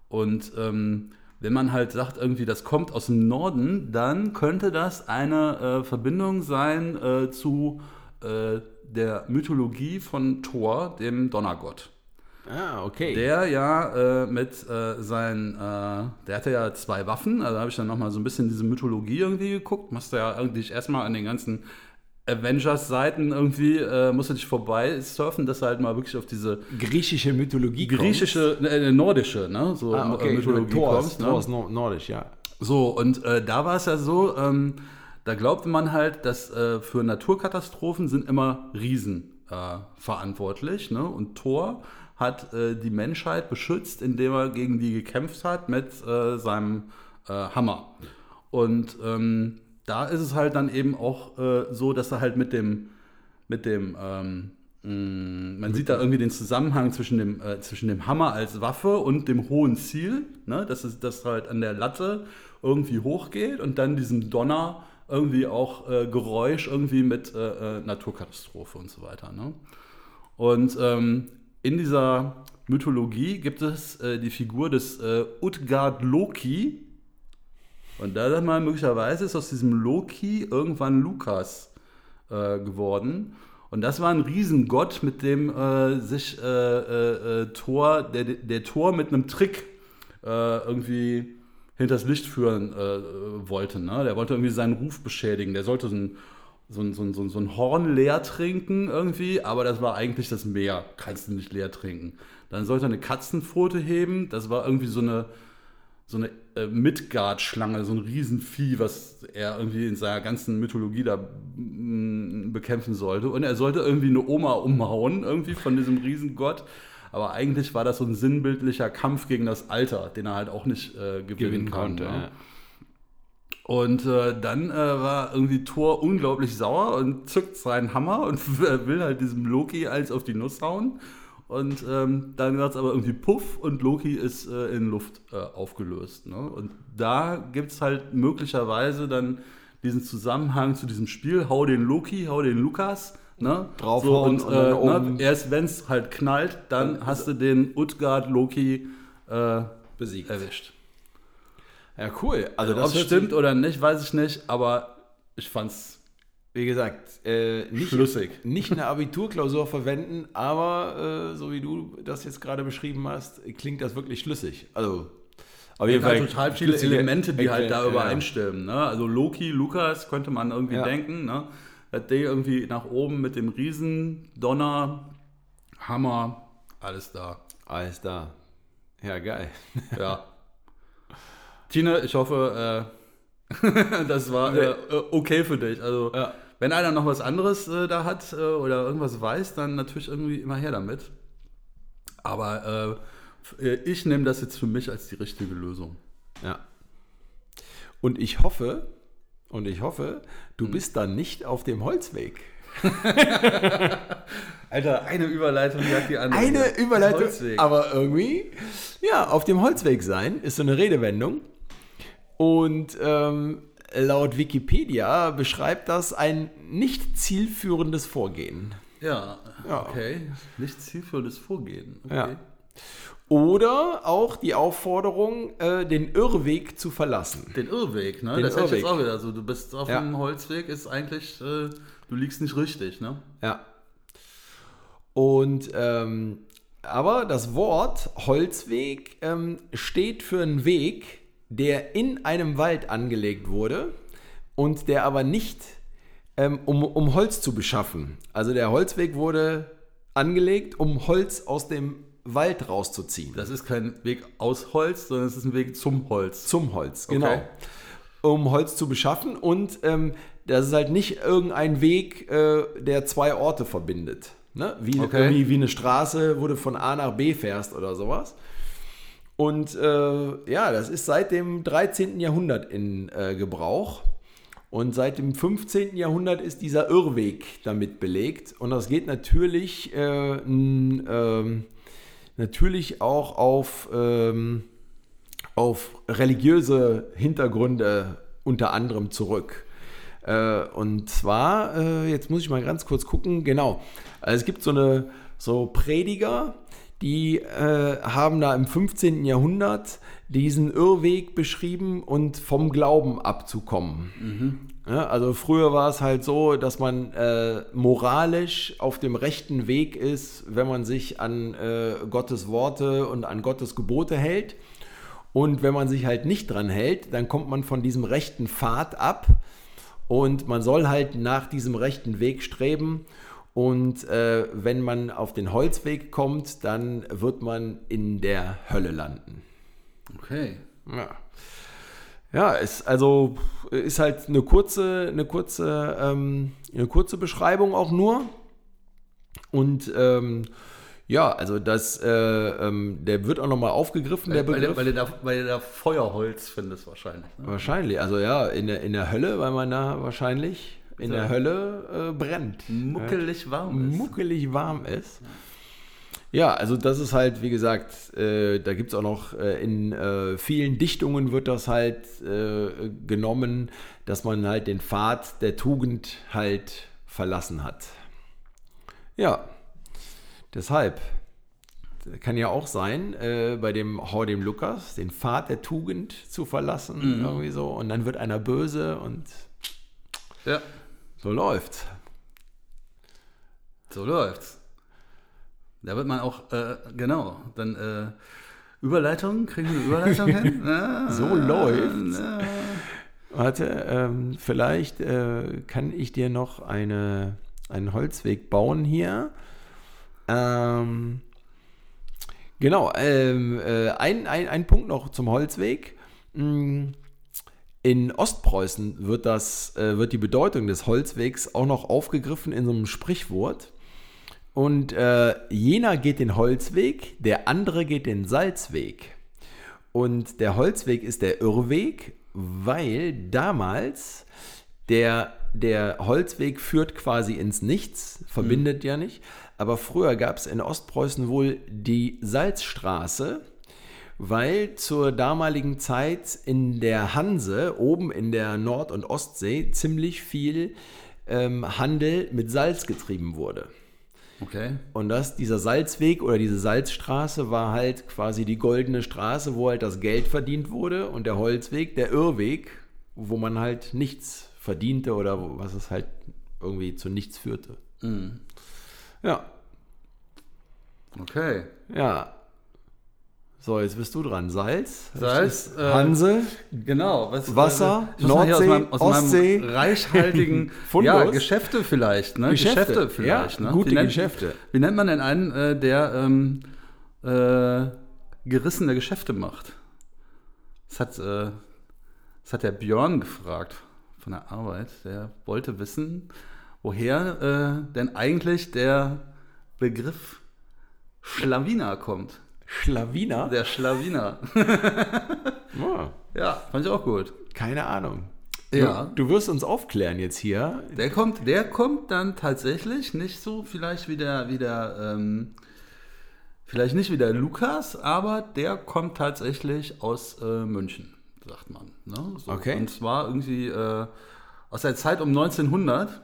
Und ähm, wenn man halt sagt, irgendwie das kommt aus dem Norden, dann könnte das eine äh, Verbindung sein äh, zu äh, der Mythologie von Thor, dem Donnergott. Ah, okay. Der ja äh, mit äh, seinen, äh, der hatte ja zwei Waffen, also habe ich dann nochmal so ein bisschen diese Mythologie irgendwie geguckt, musste ja eigentlich erstmal an den ganzen Avengers-Seiten irgendwie, äh, musste dich vorbei surfen, dass du halt mal wirklich auf diese griechische Mythologie griechische, äh, nordische, ne, so. Ah, okay. äh, Mythologie Thor, kommst. ist, ne? Thor ist nor- nordisch, ja. So, und äh, da war es ja so, ähm, da glaubte man halt, dass äh, für Naturkatastrophen sind immer Riesen äh, verantwortlich. Ne? Und Thor hat äh, die Menschheit beschützt, indem er gegen die gekämpft hat mit äh, seinem äh, Hammer. Und ähm, da ist es halt dann eben auch äh, so, dass er halt mit dem, mit dem ähm, mh, man sieht da irgendwie den Zusammenhang zwischen dem, äh, zwischen dem Hammer als Waffe und dem hohen Ziel, ne? dass es das halt an der Latte irgendwie hochgeht und dann diesem Donner irgendwie auch äh, Geräusch irgendwie mit Naturkatastrophe und so weiter. Ne? Und ähm, in dieser Mythologie gibt es äh, die Figur des äh, Utgard Loki. Und da dann mal möglicherweise ist aus diesem Loki irgendwann Lukas äh, geworden. Und das war ein Riesengott, mit dem äh, sich äh, äh, Thor, der, der Thor mit einem Trick irgendwie hinters Licht führen wollte. Ne? Der wollte irgendwie seinen Ruf beschädigen. Der sollte so ein, so ein, so ein, so ein, so ein Horn leer trinken irgendwie, aber das war eigentlich das Meer. Kannst du nicht leer trinken. Dann sollte er eine Katzenpfote heben. Das war irgendwie so eine, so eine äh, Midgard-Schlange, so ein Riesenvieh, was er irgendwie in seiner ganzen Mythologie da mm, bekämpfen sollte. Und er sollte irgendwie eine Oma umhauen, irgendwie von diesem Riesengott. Aber eigentlich war das so ein sinnbildlicher Kampf gegen das Alter, den er halt auch nicht äh, gewinnen, Gewinnen kann, konnte. ne? Ja. Und äh, dann äh, war irgendwie Thor unglaublich sauer und zückt seinen Hammer und will halt diesem Loki als auf die Nuss hauen. Und ähm, dann wird es aber irgendwie Puff und Loki ist äh, in Luft äh, aufgelöst. Ne? Und da gibt es halt möglicherweise dann diesen Zusammenhang zu diesem Spiel, hau den Loki, hau den Lukas. Ne? Draufhauen so, und, und dann äh, ne? erst wenn es halt knallt, dann hast du den Utgard Loki äh, Besiegt. erwischt. Ja, cool. Also Ob das es stimmt oder nicht, weiß ich nicht, aber ich fand's Wie gesagt, äh, nicht, Schlüssig. nicht eine Abiturklausur verwenden, aber äh, so wie du das jetzt gerade beschrieben hast, klingt das wirklich schlüssig. Also auf jeden Fall total viele Elemente, die halt da übereinstimmen. Ne? Also Loki, Lukas könnte man irgendwie Ja. denken. Ne? Dass der irgendwie nach oben mit dem Riesen, Donner, Hammer, alles da. Alles da. Ja, geil. Ja. Tine, ich hoffe, äh, das war äh, okay für dich. Also, Ja. wenn einer noch was anderes äh, da hat äh, oder irgendwas weiß, dann natürlich irgendwie immer her damit. Aber äh, ich nehme das jetzt für mich als die richtige Lösung. Ja. Und ich hoffe, und ich hoffe, du Hm. bist dann nicht auf dem Holzweg. Alter, eine Überleitung jagt die andere. Eine Überleitung, aber irgendwie, ja, auf dem Holzweg sein ist so eine Redewendung. Und ähm, laut Wikipedia beschreibt das ein nicht zielführendes Vorgehen. Ja, Ja. okay. Nicht zielführendes Vorgehen. Okay. Ja. Oder auch die Aufforderung, äh, den Irrweg zu verlassen. Den Irrweg, ne? Den das ist jetzt Irrweg. auch wieder so. Du bist auf Ja. dem Holzweg, ist eigentlich, äh, du liegst nicht richtig, ne? Ja. Und ähm, aber das Wort Holzweg ähm, steht für einen Weg, der in einem Wald angelegt wurde und der aber nicht ähm, um, um Holz zu beschaffen. Also der Holzweg wurde angelegt, um Holz aus dem Wald rauszuziehen. Das ist kein Weg aus Holz, sondern es ist ein Weg zum Holz. Zum Holz, genau. Okay. Um Holz zu beschaffen und ähm, das ist halt nicht irgendein Weg, äh, der zwei Orte verbindet. Ne? Wie, Okay. irgendwie wie eine Straße, wo du von A nach B fährst oder sowas. Und äh, ja, das ist seit dem 13. Jahrhundert in äh, Gebrauch. Und seit dem 15. Jahrhundert ist dieser Irrweg damit belegt. Und das geht natürlich, äh, n, ähm, natürlich auch auf, ähm, auf religiöse Hintergründe unter anderem zurück. Äh, und zwar, äh, jetzt muss ich mal ganz kurz gucken, genau. Also es gibt so eine so Prediger, die äh, haben da im 15. Jahrhundert diesen Irrweg beschrieben und vom Glauben abzukommen. Ja, also früher war es halt so, dass man äh, moralisch auf dem rechten Weg ist, wenn man sich an äh, Gottes Worte und an Gottes Gebote hält. Und wenn man sich halt nicht dran hält, dann kommt man von diesem rechten Pfad ab und man soll halt nach diesem rechten Weg streben. Und äh, wenn man auf den Holzweg kommt, dann wird man in der Hölle landen. Okay. Ja. Ja, ist also ist halt eine kurze, eine kurze, ähm, eine kurze Beschreibung auch nur. Und ähm, ja, also das, äh, ähm, der wird auch nochmal aufgegriffen, der Weil, weil, Begriff. weil, du da, weil du da Feuerholz findest wahrscheinlich. Ne? Wahrscheinlich, also ja, in der, in der Hölle, weil man da wahrscheinlich in der Hölle äh, brennt. Muckelig warm ist. muckelig warm ist. Ja, also das ist halt, wie gesagt, äh, da gibt es auch noch äh, in äh, vielen Dichtungen wird das halt äh, genommen, dass man halt den Pfad der Tugend halt verlassen hat. Ja, deshalb kann ja auch sein, äh, bei dem Hau dem Lukas, den Pfad der Tugend zu verlassen, irgendwie so, und dann wird einer böse und Ja, so läuft's. so läuft's. Da wird man auch, äh, genau, dann äh, Überleitung, kriegen wir eine Überleitung hin? Ja, So läuft's. Warte, ähm, vielleicht äh, kann ich dir noch eine, einen Holzweg bauen hier. Ähm, genau, ähm, äh, ein, ein, ein Punkt noch zum Holzweg. Mm, In Ostpreußen wird, das, äh, wird die Bedeutung des Holzwegs auch noch aufgegriffen in so einem Sprichwort. Und äh, jener geht den Holzweg, der andere geht den Salzweg. Und der Holzweg ist der Irrweg, weil damals der, der Holzweg führt quasi ins Nichts, verbindet ja nicht. Aber früher gab es in Ostpreußen wohl die Salzstraße, weil zur damaligen Zeit in der Hanse, oben in der Nord- und Ostsee, ziemlich viel ähm, Handel mit Salz getrieben wurde. Okay. Und das, dieser Salzweg oder diese Salzstraße war halt quasi die goldene Straße, wo halt das Geld verdient wurde und der Holzweg, der Irrweg, wo man halt nichts verdiente oder wo- was es halt irgendwie zu nichts führte. Mhm. Ja, Okay. ja. So, jetzt bist du dran. Salz, Salz, äh, Hanse, Genau. Was, Wasser, muss mal hier Nordsee, aus meinem, aus Ostsee. meinem reichhaltigen ja, Geschäfte vielleicht. Ne? Geschäfte, vielleicht. ja, ne? gute wie nennt, Geschäfte. Wie nennt man denn einen, äh, der ähm, äh, gerissene Geschäfte macht? Das hat, äh, das hat der Björn gefragt von der Arbeit. Der wollte wissen, woher äh, denn eigentlich der Begriff Schlawiner kommt. Schlawiner. Der Schlawiner. Ja, ja, fand ich auch gut. keine Ahnung. Ja. Du, du wirst uns aufklären jetzt hier. Der kommt, der kommt dann tatsächlich nicht so vielleicht wie der, wie der ähm, vielleicht nicht wie der Lukas, aber der kommt tatsächlich aus äh, München, sagt man. Ne? So. Okay. Und zwar irgendwie äh, aus der Zeit um 1900.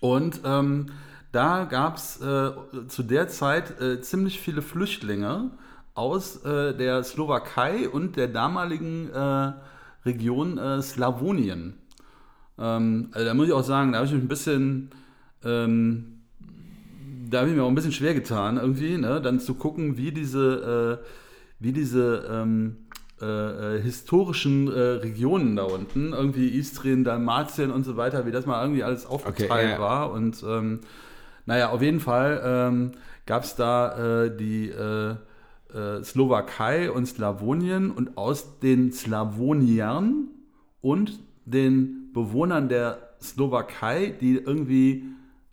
Und ähm, da gab es äh, zu der Zeit äh, ziemlich viele Flüchtlinge aus äh, der Slowakei und der damaligen äh, Region äh, Slawonien. Ähm, also da muss ich auch sagen, da habe ich mich ein bisschen, ähm, da habe ich mir auch ein bisschen schwer getan, irgendwie, ne? dann zu gucken, wie diese, äh, wie diese ähm, äh, historischen äh, Regionen da unten, irgendwie Istrien, Dalmatien und so weiter, wie das mal irgendwie alles aufgeteilt Okay, ja. war. Und ähm, naja, auf jeden Fall ähm, gab es da äh, die äh, äh, Slowakei und Slawonien und aus den Slawoniern und den Bewohnern der Slowakei, die irgendwie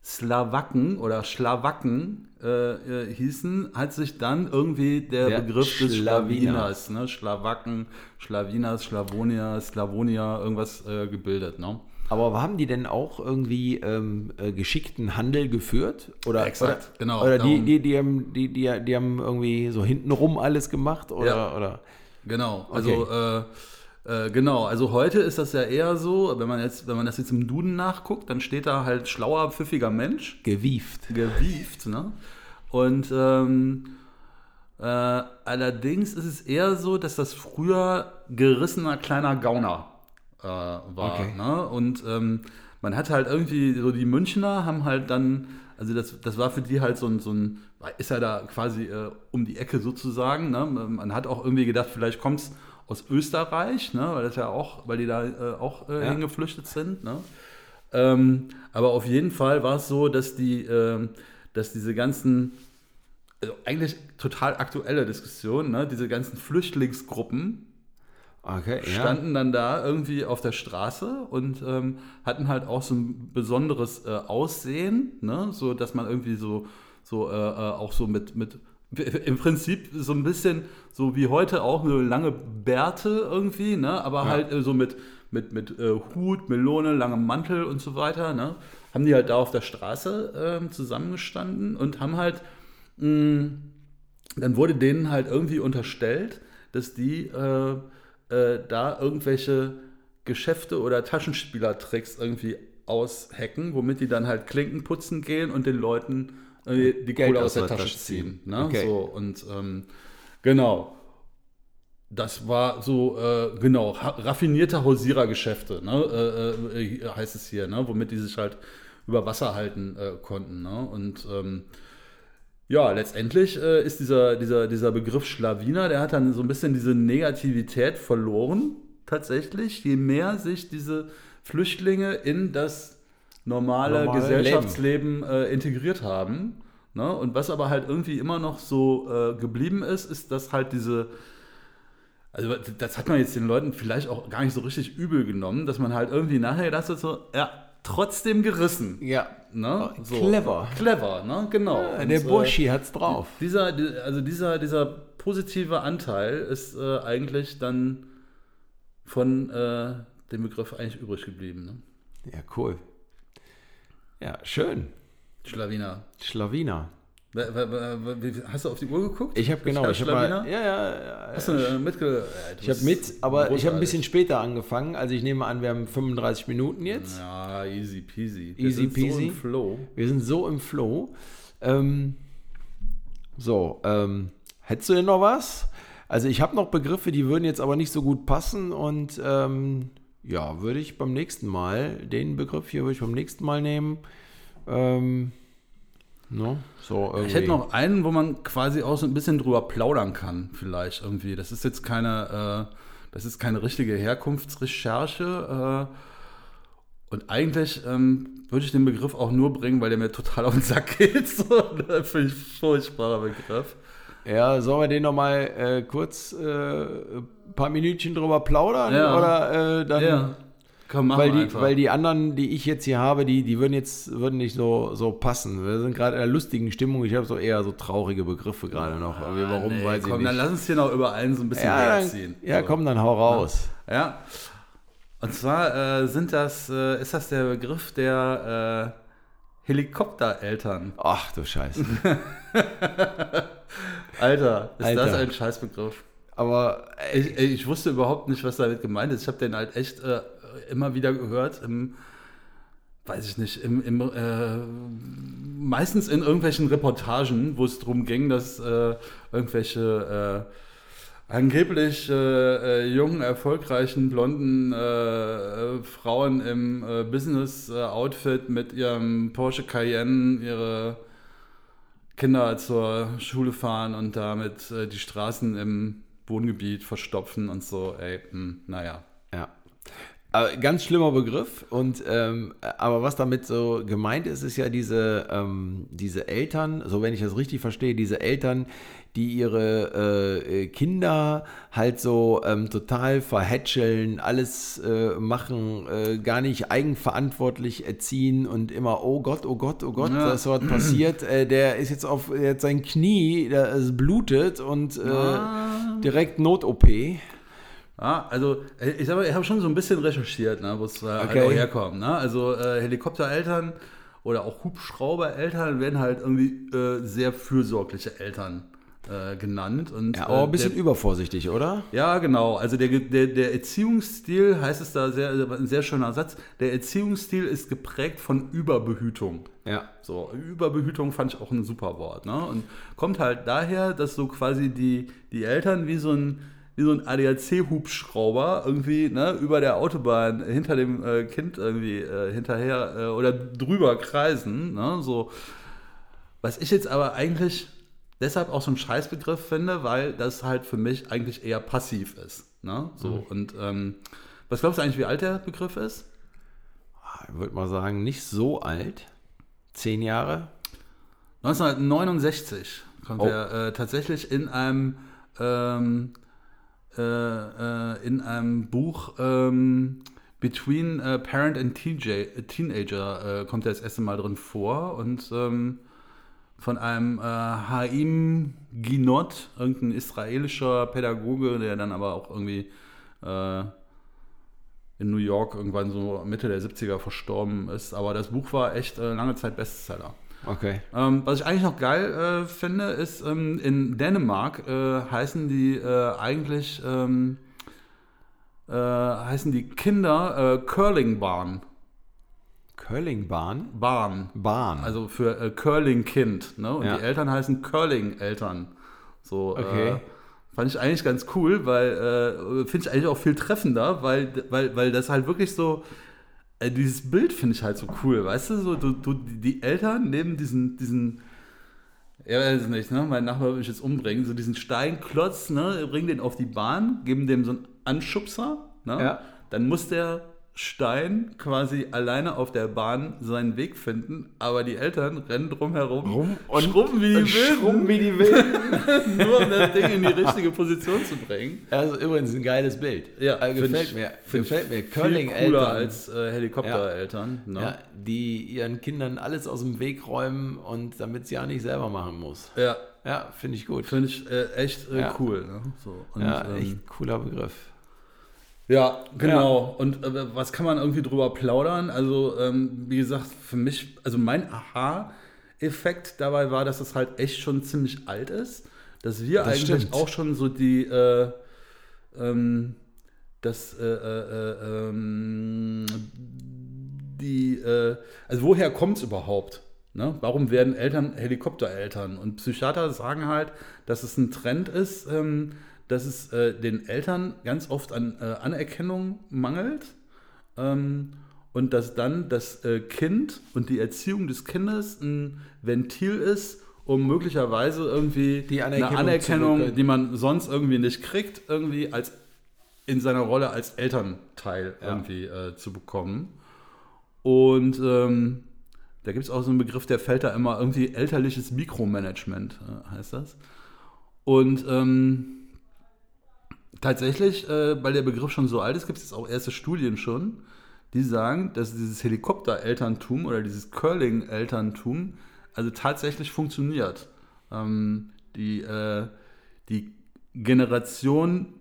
Slawaken oder Schlawaken äh, äh, hießen, hat sich dann irgendwie der, Der Begriff des Schlawiner. Schlawiners, ne? Schlawaken, Schlawinas, Schlawonier, Slavonia, irgendwas äh, gebildet. Ne? Aber haben die denn auch irgendwie ähm, äh, geschickten Handel geführt? Oder, Exakt, oder, genau, Oder die, darum. die, die, haben, die, die, die haben irgendwie so hintenrum alles gemacht? Oder, Ja. oder? Genau, also äh, äh, genau, also heute ist das ja eher so, wenn man jetzt, wenn man das jetzt im Duden nachguckt, dann steht da halt schlauer, pfiffiger Mensch, gewieft? gewieft, ne? Und ähm, äh, allerdings ist es eher so, dass das früher gerissener kleiner Gauner äh, war. Okay. Ne? Und ähm, man hat halt irgendwie, so die Münchner haben halt dann, also das, das war für die halt so ein, so ein ist ja da quasi äh, um die Ecke sozusagen. Ne? Man hat auch irgendwie gedacht, vielleicht kommt es aus Österreich, ne? weil das ja auch, weil die da äh, auch äh, Ja. hingeflüchtet sind. Ne? Ähm, aber auf jeden Fall war es so, dass die, ähm, dass diese ganzen, also eigentlich total aktuelle Diskussion, ne? diese ganzen Flüchtlingsgruppen Okay, ja. standen dann da irgendwie auf der Straße und ähm, hatten halt auch so ein besonderes äh, Aussehen, ne? so dass man irgendwie so, so äh, äh, auch so mit, mit im Prinzip so ein bisschen so wie heute auch so lange Bärte irgendwie, ne? aber Ja. halt äh, so mit, mit, mit äh, Hut, Melone, langem Mantel und so weiter. Ne? Haben die halt da auf der Straße ähm, zusammengestanden und haben halt mh, dann wurde denen halt irgendwie unterstellt, dass die äh, äh, da irgendwelche Geschäfte oder Taschenspielertricks irgendwie aushacken, womit die dann halt Klinken putzen gehen und den Leuten äh, die Geld Kohle aus der Tasche ziehen. Ne? Okay. So, und ähm, genau. Das war so, äh, genau, raffinierte Hausierergeschäfte, ne? äh, äh, heißt es hier, ne? womit die sich halt über Wasser halten äh, konnten. Ne? Und ähm, ja, letztendlich äh, ist dieser, dieser, dieser Begriff Schlawiner, der hat dann so ein bisschen diese Negativität verloren, tatsächlich, je mehr sich diese Flüchtlinge in das normale, Normale Gesellschaftsleben äh, integriert haben. Ne? Und was aber halt irgendwie immer noch so äh, geblieben ist, ist, dass halt diese, also das hat man jetzt den Leuten vielleicht auch gar nicht so richtig übel genommen, dass man halt irgendwie nachher gedacht hat, so, ja, trotzdem gerissen. ja. Ne? So. Clever. Clever, ne? Genau. Ja, der äh, Burschi hat's drauf. dieser, die- also dieser, dieser positive Anteil ist äh, eigentlich dann von äh, dem Begriff eigentlich übrig geblieben. Ne? Ja, cool. Ja, schön. Schlawiner. Schlawiner. Hast du auf die Uhr geguckt? Ich habe genau, ich habe ja, ja, ja, Hast du mitge Ich habe mit, aber ich habe ein bisschen später angefangen. Also ich nehme an, wir haben 35 Minuten jetzt. Ja, easy peasy. Wir easy peasy. So im Flow. Wir sind so im Flow. Ähm, so, ähm, hättest du denn noch was? Also ich habe noch Begriffe, die würden jetzt aber nicht so gut passen und ähm, ja, würde ich beim nächsten Mal, den Begriff hier würde ich beim nächsten Mal nehmen. Ähm, no, so ich hätte noch einen, wo man quasi auch so ein bisschen drüber plaudern kann, vielleicht irgendwie. Das ist jetzt keine, äh, das ist keine richtige Herkunftsrecherche. Äh, und eigentlich ähm, würde ich den Begriff auch nur bringen, weil der mir total auf den Sack geht. So, das finde ich furchtbarer Begriff. Ja, sollen wir den nochmal äh, kurz äh, ein paar Minütchen drüber plaudern? Ja. Oder äh, dann. Ja. Komm, weil, die, weil die anderen, die ich jetzt hier habe, die, die würden jetzt würden nicht so, so passen. Wir sind gerade in einer lustigen Stimmung. Ich habe so eher so traurige Begriffe gerade noch. Ah, warum nee, weiß komm, ich nicht. Dann lass uns hier noch über einen so ein bisschen ja, herziehen. Ja, so. komm, dann hau raus. Ja. ja. Und zwar äh, sind das, äh, ist das der Begriff der äh, Helikoptereltern. Ach du Scheiße. Alter, ist Alter. das ein Scheißbegriff? Aber ich, ich, wusste überhaupt nicht, was damit gemeint ist. Ich habe den halt echt äh, immer wieder gehört im, weiß ich nicht, im, im äh, meistens in irgendwelchen Reportagen, wo es darum ging, dass äh, irgendwelche äh, angeblich äh, jungen, erfolgreichen, blonden äh, Frauen im äh, Business-Outfit mit ihrem Porsche Cayenne ihre Kinder zur Schule fahren und damit äh, die Straßen im Wohngebiet verstopfen und so, ey, mh, naja. Ja. Ganz schlimmer Begriff. Und ähm, aber was damit so gemeint ist, ist ja diese, ähm, diese Eltern, so wenn ich das richtig verstehe, diese Eltern, die ihre äh, Kinder halt so ähm, total verhätscheln, alles äh, machen, äh, gar nicht eigenverantwortlich erziehen und immer, oh Gott, oh Gott, oh Gott, Ja. das was passiert. Äh, der ist jetzt auf jetzt sein Knie, der, es blutet und äh, Ah. direkt Not-OP. Ja, also äh, ich sag mal, ich habe schon so ein bisschen recherchiert, ne, wo es äh, halt Okay. auch herkommt. Ne? Also äh, Helikoptereltern oder auch Hubschraubereltern werden halt irgendwie äh, sehr fürsorgliche Eltern äh, genannt. Und, Ja, aber ein äh, bisschen der, übervorsichtig, oder? Ja, genau. Also der, der, der Erziehungsstil, heißt es da sehr, ein sehr schöner Satz, der Erziehungsstil ist geprägt von Überbehütung. Ja. So, Überbehütung fand ich auch ein super Wort. Ne? Und kommt halt daher, dass so quasi die, die Eltern wie so ein, wie so ein ADAC-Hubschrauber irgendwie ne, über der Autobahn hinter dem äh, Kind irgendwie äh, hinterher äh, oder drüber kreisen. Ne? So, was ich jetzt aber eigentlich deshalb auch so ein Scheißbegriff finde, weil das halt für mich eigentlich eher passiv ist. Ne? So, Und ähm, was glaubst du eigentlich, wie alt der Begriff ist? Ich würde mal sagen, nicht so alt. Zehn Jahre. 1969 kommt Oh. er äh, tatsächlich in einem ähm, äh, äh, in einem Buch ähm, Between äh, Parent and TJ, Teenager äh, kommt er das erste Mal drin vor und ähm, von einem äh, Haim Ginot, irgendein israelischer Pädagoge, der dann aber auch irgendwie in New York irgendwann so Mitte der 70er verstorben ist. Aber das Buch war echt lange Zeit Bestseller. Okay. Ähm, was ich eigentlich noch geil äh, finde, ist, ähm, in Dänemark äh, heißen die äh, eigentlich ähm, äh, heißen die Kinder äh, Curlingbahn. Curlingbahn? Bahn. Bahn. Also für äh, Curling-Kind. Ne? Und Ja. die Eltern heißen Curling-Eltern. So, Okay. fand ich eigentlich ganz cool, weil finde ich eigentlich auch viel treffender, weil, weil, weil das halt wirklich so. Äh, dieses Bild finde ich halt so cool, weißt du? So, du, du, die Eltern neben diesen, diesen ja, weiß ich nicht, ne? Mein Nachbar will mich jetzt umbringen. So diesen Steinklotz, ne? Bringen den auf die Bahn, geben dem so einen Anschubser, ne? Ja. Dann muss der Stein quasi alleine auf der Bahn seinen Weg finden, aber die Eltern rennen drumherum Rum und- schrubben wie die und schrubben Wilden, wie die Wilden. nur um das Ding in die richtige Position zu bringen. Also übrigens ein geiles Bild. Ja, also gefällt ich- mir. Gefällt mir. Curling-Eltern. als äh, Helikoptereltern. Ne? ja, die ihren Kindern alles aus dem Weg räumen und damit sie ja nicht selber machen muss. Ja, Ja, finde ich gut. finde ich äh, echt äh, Ja. cool. Ne? So, und, ja, ähm, echt cooler Begriff. Ja, genau. Und äh, was kann man irgendwie drüber plaudern? Also, ähm, wie gesagt, für mich, also mein Aha Effekt dabei war, dass es halt echt schon ziemlich alt ist. Dass wir Das eigentlich stimmt. auch schon so die, äh, ähm, das, äh, äh, ähm, die, äh, also woher kommt es überhaupt? Ne? Warum werden Eltern Helikoptereltern? Und Psychiater sagen halt, dass es ein Trend ist, ähm, dass es äh, den Eltern ganz oft an äh, Anerkennung mangelt ähm, und dass dann das äh, Kind und die Erziehung des Kindes ein Ventil ist, um möglicherweise irgendwie Die Anerkennung eine Anerkennung, die man sonst irgendwie nicht kriegt, irgendwie als in seiner Rolle als Elternteil Ja. irgendwie äh, zu bekommen. Und ähm, da gibt es auch so einen Begriff, der fällt da immer irgendwie elterliches Mikromanagement, äh, heißt das. Und ähm, tatsächlich, äh, weil der Begriff schon so alt ist, gibt es jetzt auch erste Studien schon, die sagen, dass dieses Helikopter-Elterntum oder dieses Curling-Elterntum also tatsächlich funktioniert. Ähm, die, äh, die Generation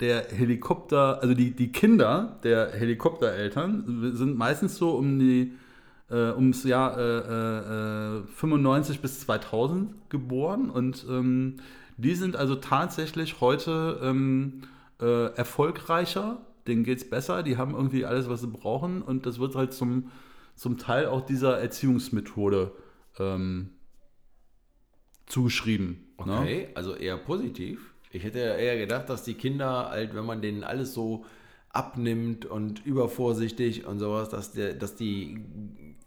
der Helikopter, also die, die Kinder der Helikoptereltern sind meistens so um die äh, ums Jahr äh, äh, 95 bis 2000 geboren und ähm, die sind also tatsächlich heute ähm, äh, erfolgreicher, denen geht es besser, die haben irgendwie alles, was sie brauchen und das wird halt zum, zum Teil auch dieser Erziehungsmethode ähm, zugeschrieben. Ne? Okay, also eher positiv. Ich hätte ja eher gedacht, dass die Kinder halt, wenn man denen alles so abnimmt und übervorsichtig und sowas, dass, der, dass die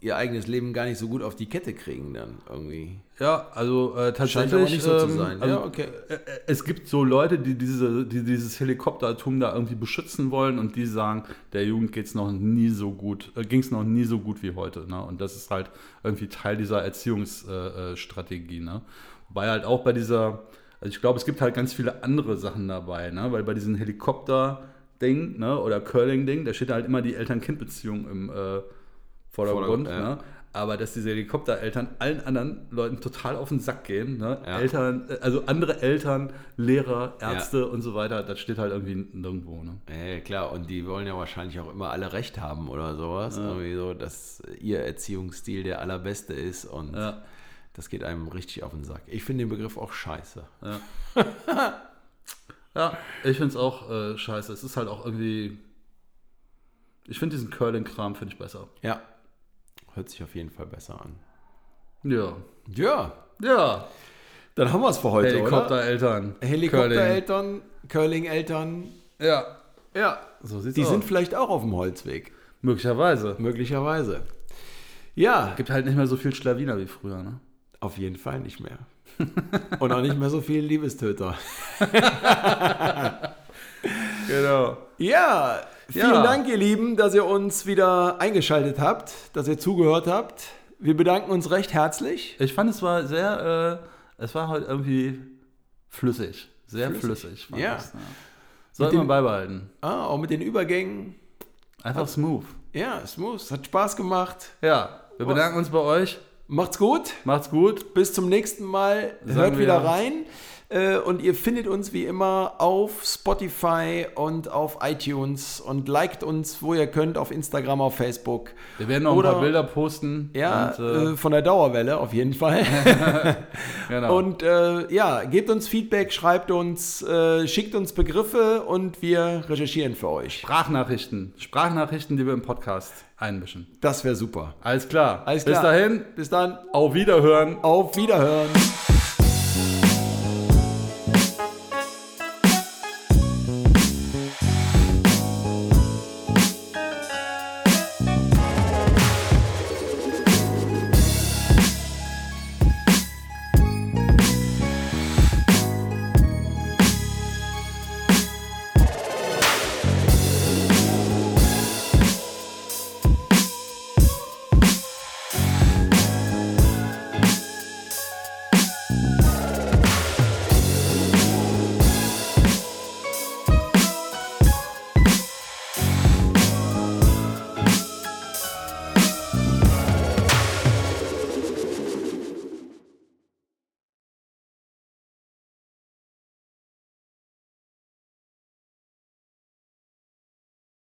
ihr eigenes Leben gar nicht so gut auf die Kette kriegen dann irgendwie. Ja, also äh, tatsächlich. Scheint aber nicht so zu ähm, sein. Also, ja, okay. äh, äh, Es gibt so Leute, die, diese, die dieses Helikoptertum da irgendwie beschützen wollen und die sagen, der Jugend geht's noch nie so gut, äh, ging es noch nie so gut wie heute. Ne? Und das ist halt irgendwie Teil dieser Erziehungsstrategie. Strategie, ne? Wobei halt auch bei dieser, also ich glaube, es gibt halt ganz viele andere Sachen dabei, ne? weil bei diesen Helikopter-Ding ne? oder Curling-Ding, da steht halt immer die Eltern-Kind-Beziehung im äh, Vordergrund. Vordergrund, ja. ne? Aber dass diese Helikoptereltern allen anderen Leuten total auf den Sack gehen, ne? Ja. Eltern, äh, also andere Eltern, Lehrer, Ärzte und so weiter, das steht halt irgendwie nirgendwo. Ne? Ja, klar, und die wollen ja wahrscheinlich auch immer alle recht haben oder sowas. Irgendwie so, dass ihr Erziehungsstil der allerbeste ist und Ja. das geht einem richtig auf den Sack. Ich finde den Begriff auch scheiße. Ja, ich finde es auch äh, scheiße. Es ist halt auch irgendwie. Ich finde diesen Curling-Kram finde ich besser. Ja, hört sich auf jeden Fall besser an. Ja. Ja, Ja. dann haben wir es für heute? Helikoptereltern. Helikoptereltern, Curling-Eltern, Curling. Ja. ja, So sieht's die aus. sind vielleicht auch auf dem Holzweg. Möglicherweise. Möglicherweise. Ja, Gibt halt nicht mehr so viel Schlawiner wie früher, ne? auf jeden Fall nicht mehr. Und auch nicht mehr so viele Liebestöter. Genau. Ja, vielen Ja. Dank, ihr Lieben, dass ihr uns wieder eingeschaltet habt, dass ihr zugehört habt. Wir bedanken uns recht herzlich. Ich fand es war sehr, äh, es war halt irgendwie flüssig. Sehr flüssig. Flüssig. Ja. ich's, Sollte Mit man beibehalten. Ah, auch mit den Übergängen. Einfach smooth. Ja, smooth. Hat Spaß gemacht. Ja, wir bedanken uns bei euch. Macht's gut. Macht's gut. Bis zum nächsten Mal. Sagen Hört wieder ja. rein. Äh, Und ihr findet uns wie immer auf Spotify und auf iTunes und liked uns, wo ihr könnt, auf Instagram, auf Facebook. Wir werden noch Oder- ein paar Bilder posten. Ja, und, äh, äh, von der Dauerwelle auf jeden Fall. genau. Und äh, ja, gebt uns Feedback, schreibt uns, äh, schickt uns Begriffe und wir recherchieren für euch. Sprachnachrichten. Sprachnachrichten, die wir im Podcast einmischen. Das wäre super. Alles klar. Alles Bis klar. dahin. Bis dann. Auf Wiederhören. Auf Wiederhören.